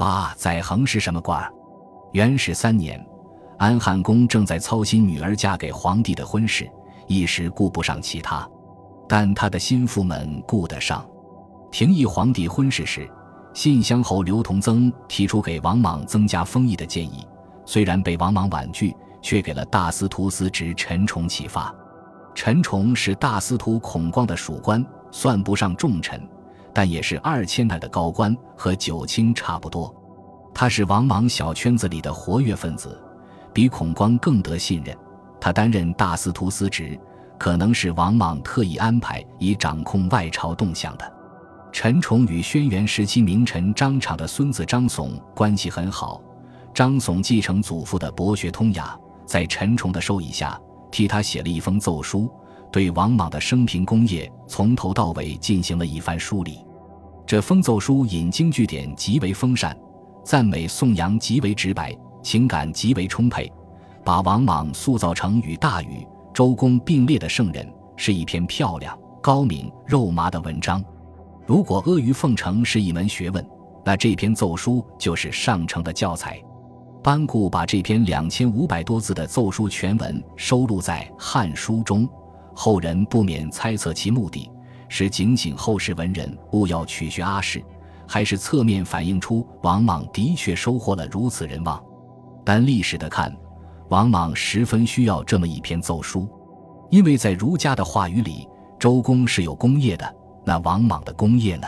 八载衡是什么官？元始三年，安汉公正在操心女儿嫁给皇帝的婚事，一时顾不上其他，但他的心腹们顾得上。平议皇帝婚事时，信乡侯刘同曾提出给王莽增加封邑的建议，虽然被王莽婉拒，却给了大司徒司职陈崇启发。陈崇是大司徒孔光的属官，算不上重臣。但也是二千代的高官，和九卿差不多。他是王莽小圈子里的活跃分子，比孔光更得信任。他担任大司徒司职，可能是王莽特意安排以掌控外朝动向的。陈崇与轩辕时期名臣张敞的孙子张耸关系很好。张耸继承祖父的博学通雅，在陈崇的授意下，替他写了一封奏书。对王莽的生平功业从头到尾进行了一番梳理，这封奏书引经据典，极为丰善，赞美颂扬极为直白，情感极为充沛，把王莽塑造成与大禹、周公并列的圣人，是一篇漂亮、高明、肉麻的文章。如果阿谀奉承是一门学问，那这篇奏书就是上乘的教材。班固把这篇两千五百多字的奏书全文收录在《汉书》中。后人不免猜测其目的是警醒后世文人勿要取学阿史，还是侧面反映出王莽的确收获了如此人望。但历史的看，王莽十分需要这么一篇奏书，因为在儒家的话语里，周公是有功业的，那王莽的功业呢？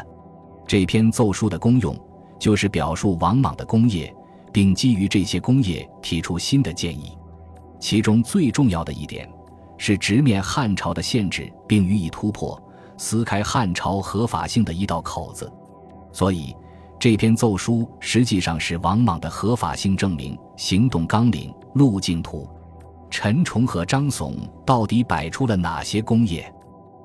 这篇奏书的功用就是表述王莽的功业，并基于这些功业提出新的建议，其中最重要的一点。是直面汉朝的限制，并予以突破，撕开汉朝合法性的一道口子。所以，这篇奏书实际上是王莽的合法性证明、行动纲领、路径图。陈崇和张耸到底摆出了哪些功业？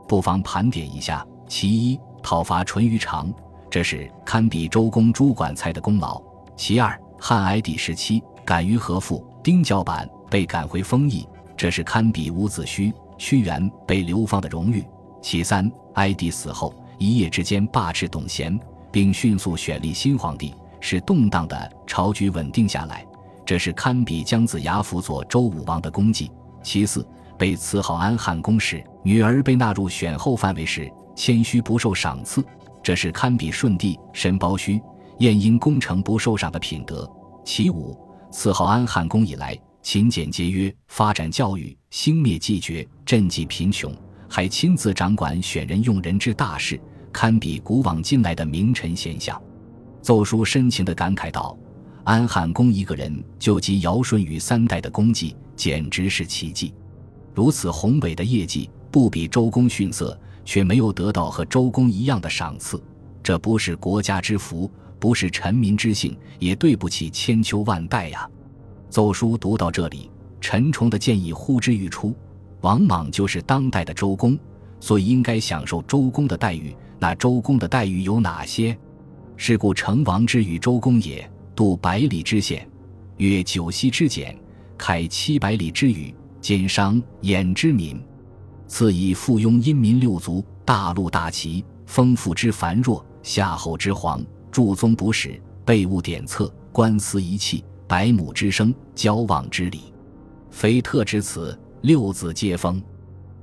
不妨盘点一下：其一，讨伐淳于长，这是堪比周公诛管蔡的功劳；其二，汉哀帝时期敢于和父丁教板被赶回封邑。这是堪比伍子胥、屈原被流放的荣誉。其三，哀帝死后一夜之间罢斥董贤，并迅速选立新皇帝，使动荡的朝局稳定下来。这是堪比姜子牙辅佐周武王的功绩。其四，被赐号安汉公时，女儿被纳入选后范围时，谦虚不受赏赐。这是堪比舜帝申包胥、晏婴功成不受赏的品德。其五，赐号安汉公以来。勤俭节约，发展教育，兴灭继绝，赈济贫穷，还亲自掌管选人用人之大事，堪比古往今来的名臣贤相。奏书深情地感慨道：“安汉公一个人就集尧舜禹三代的功绩，简直是奇迹。如此宏伟的业绩，不比周公逊色，却没有得到和周公一样的赏赐，这不是国家之福，不是臣民之幸，也对不起千秋万代呀。”奏书读到这里，陈崇的建议呼之欲出。王莽就是当代的周公，所以应该享受周公的待遇。那周公的待遇有哪些？是故成王之与周公也，度百里之险，越九溪之险，开七百里之宇，兼商衍之民。赐以附庸殷民六族，大陆大齐，丰富之繁弱，夏后之皇，著宗补史，备物典册，官司仪器。百亩之声，交往之礼，非特之词，六字皆封。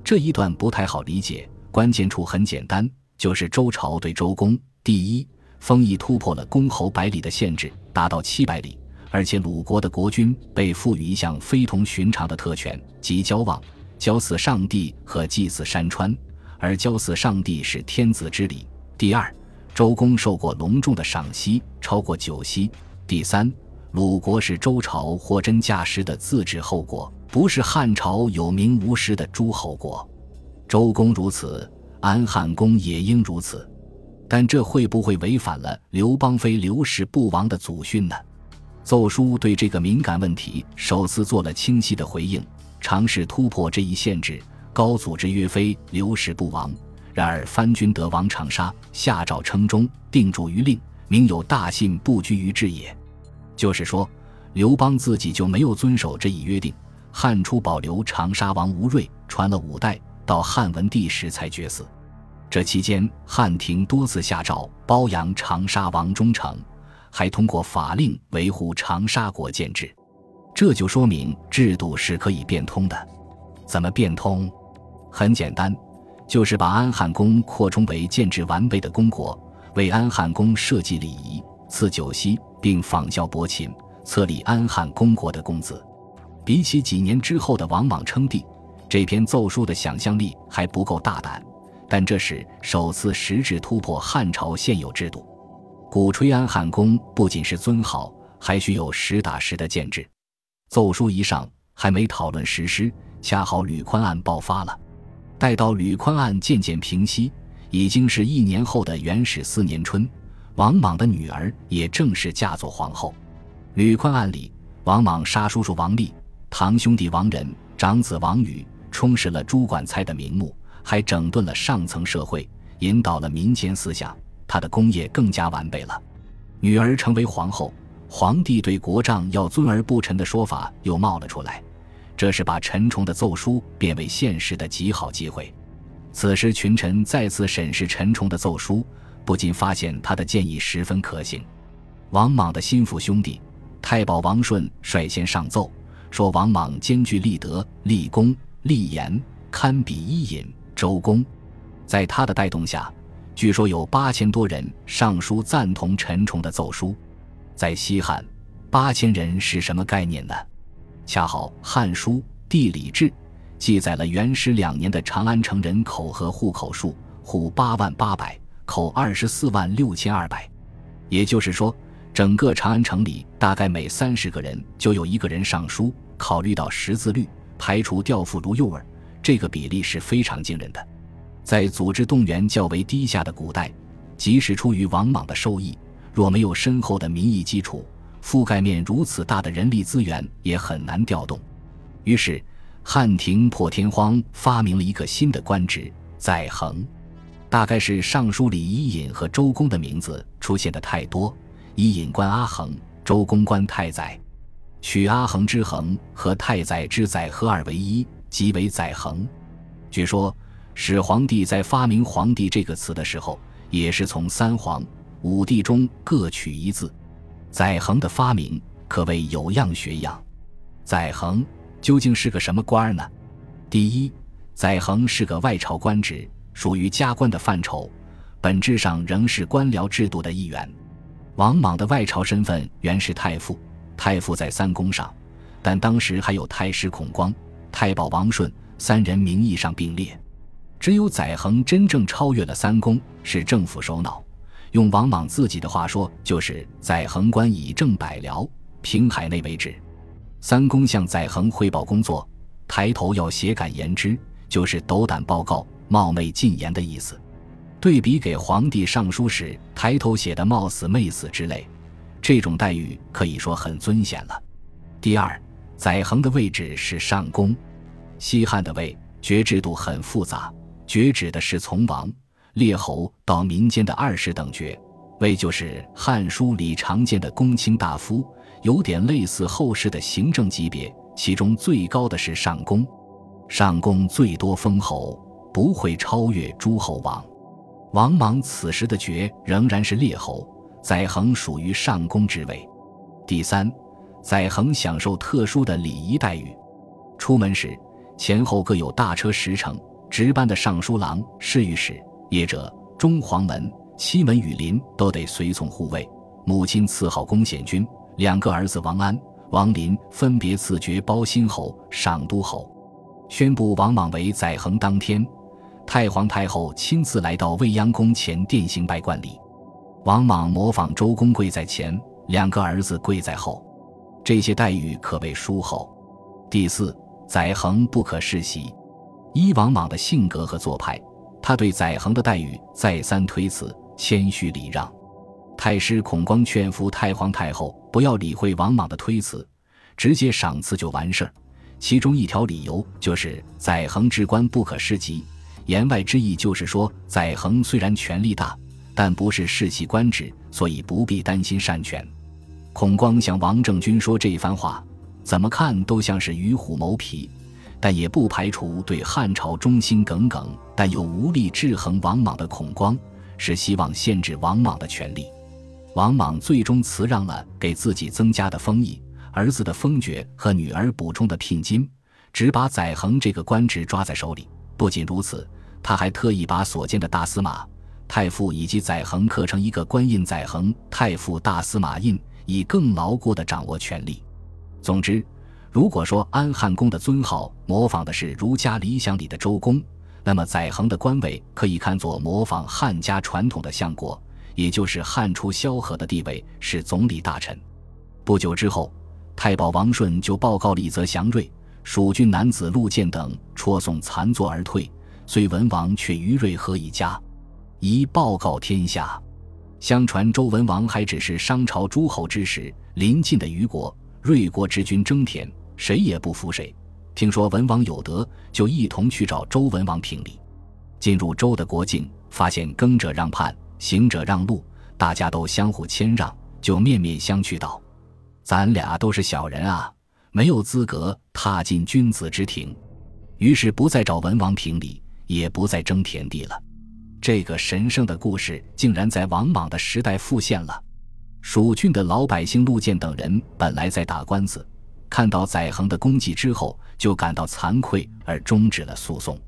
这一段不太好理解，关键处很简单，就是周朝对周公第一封邑突破了公侯百里的限制，达到七百里，而且鲁国的国君被赋予一项非同寻常的特权，即交往、交祀上帝和祭祀山川，而交祀上帝是天子之礼。第二，周公受过隆重的赏析，超过九锡。第三。鲁国是周朝货真价实的自治后国，不是汉朝有名无实的诸侯国。周公如此，安汉公也应如此。但这会不会违反了刘邦非刘氏不亡的祖训呢？奏书对这个敏感问题首次做了清晰的回应，尝试突破这一限制。高祖之曰非刘氏不亡，然而藩君得王长沙，下诏称忠，定主于令，明有大信不居于制也。就是说，刘邦自己就没有遵守这一约定。汉初保留长沙王吴瑞，传了五代，到汉文帝时才绝嗣。这期间，汉廷多次下诏褒扬长沙王忠诚，还通过法令维护长沙国建制。这就说明制度是可以变通的。怎么变通？很简单，就是把安汉宫扩充为建制完备的公国，为安汉宫设计礼仪，赐酒席，并仿效伯禽，册立安汉公国的公子。比起几年之后的王莽称帝，这篇奏书的想象力还不够大胆，但这是首次实质突破汉朝现有制度，鼓吹安汉宫不仅是尊号，还需有实打实的建制。奏书一上，还没讨论实施，恰好吕宽案爆发了。待到吕宽案渐渐平息，已经是一年后的元始四年春，王莽的女儿也正式嫁作皇后。吕宽案里，王莽杀叔叔王立。堂兄弟王仁、长子王宇充实了朱管猜的名目，还整顿了上层社会，引导了民间思想，他的功业更加完备了。女儿成为皇后，皇帝对国丈要尊而不臣的说法又冒了出来，这是把陈崇的奏书变为现实的极好机会。此时群臣再次审视陈崇的奏书，不禁发现他的建议十分可行。王莽的心腹兄弟太保王顺率先上奏。说王莽兼具立德、立功、立言，堪比伊尹、周公。在他的带动下，据说有八千多人上书赞同陈崇的奏书。在西汉，八千人是什么概念呢？恰好《汉书·地理志》记载了元始两年的长安城人口和户口数：户八万八百，口二十四万六千二百。也就是说，整个长安城里大概每三十个人就有一个人上书。考虑到识字率，排除调妇如幼儿，这个比例是非常惊人的。在组织动员较为低下的古代，即使出于王莽的授意，若没有深厚的民意基础，覆盖面如此大的人力资源也很难调动。于是，汉廷破天荒发明了一个新的官职——宰衡。大概是尚书里伊尹和周公的名字出现的太多，伊尹官阿衡，周公官太宰。取阿衡之衡和太宰之宰合二为一，即为载衡。据说始皇帝在发明“皇帝”这个词的时候，也是从三皇五帝中各取一字。载衡的发明可谓有样学样。载衡究竟是个什么官儿呢？第一，载衡是个外朝官职，属于加官的范畴，本质上仍是官僚制度的一员。王莽的外朝身份原是太傅。太傅在三公上，但当时还有太师孔光、太保王顺三人名义上并列，只有载衡真正超越了三公，是政府首脑。用王莽自己的话说，就是载衡官以正百僚，平海内为止。三公向载衡汇报工作，抬头要写感言之，就是斗胆报告、冒昧进言的意思。对比给皇帝上书时抬头写的冒死媚死之类。这种待遇可以说很尊显了。第二，载衡的位置是上公。西汉的位爵制度很复杂，爵指的是从王、列侯到民间的二十等爵，位就是《汉书》里常见的公卿大夫，有点类似后世的行政级别。其中最高的是上公，上公最多封侯，不会超越诸侯王。王莽此时的爵仍然是列侯。载衡属于上公之位。第三，载衡享受特殊的礼仪待遇。出门时，前后各有大车十乘，值班的尚书郎、侍御史、谒者、中黄门、西门羽林都得随从护卫。母亲赐号公显君，两个儿子王安、王林分别赐爵包兴侯、上都侯。宣布王莽为载衡当天，太皇太后亲自来到未央宫前殿行拜冠礼。王莽模仿周公跪在前，两个儿子跪在后，这些待遇可谓殊厚。第四，载衡不可世袭。依王莽的性格和做派，他对载衡的待遇再三推辞，谦虚礼让。太师孔光劝服太皇太后不要理会王莽的推辞，直接赏赐就完事儿。其中一条理由就是载衡之官不可世袭，言外之意就是说载衡虽然权力大。但不是世袭官职，所以不必担心擅权。孔光向王政君说这一番话，怎么看都像是与虎谋皮，但也不排除对汉朝忠心耿耿，但又无力制衡王莽的孔光是希望限制王莽的权力。王莽最终辞让了给自己增加的封邑、儿子的封爵和女儿补充的聘金，只把载衡这个官职抓在手里。不仅如此，他还特意把所见的大司马、太傅以及载衡刻成一个官印“载衡太傅大司马印”，以更牢固地掌握权力。总之，如果说安汉公的尊号模仿的是儒家理想里的周公，那么载衡的官位可以看作模仿汉家传统的相国，也就是汉初萧何的地位是总理大臣。不久之后，太保王顺就报告李泽祥瑞。蜀郡男子陆建等戳送残作而退，遂文王却于瑞何一家，宜报告天下。相传周文王还只是商朝诸侯之时，临近的虞国、芮国之君争田，谁也不服谁。听说文王有德，就一同去找周文王评理。进入周的国境，发现耕者让畔，行者让路，大家都相互谦让，就面面相觑道：“咱俩都是小人啊。”没有资格踏进君子之庭，于是不再找文王评理，也不再争田地了。这个神圣的故事竟然在王莽的时代复现了。蜀郡的老百姓陆建等人本来在打官司，看到载衡的功绩之后，就感到惭愧而终止了诉讼。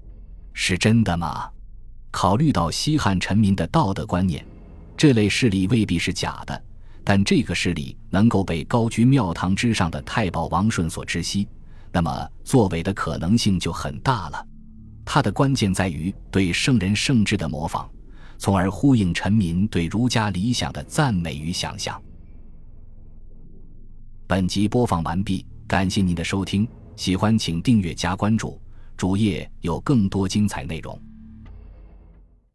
是真的吗？考虑到西汉臣民的道德观念，这类事例未必是假的。但这个势力能够被高居庙堂之上的太保王顺所知悉，那么作伪的可能性就很大了。它的关键在于对圣人圣智的模仿，从而呼应臣民对儒家理想的赞美与想象。本集播放完毕，感谢您的收听，喜欢请订阅加关注，主页有更多精彩内容。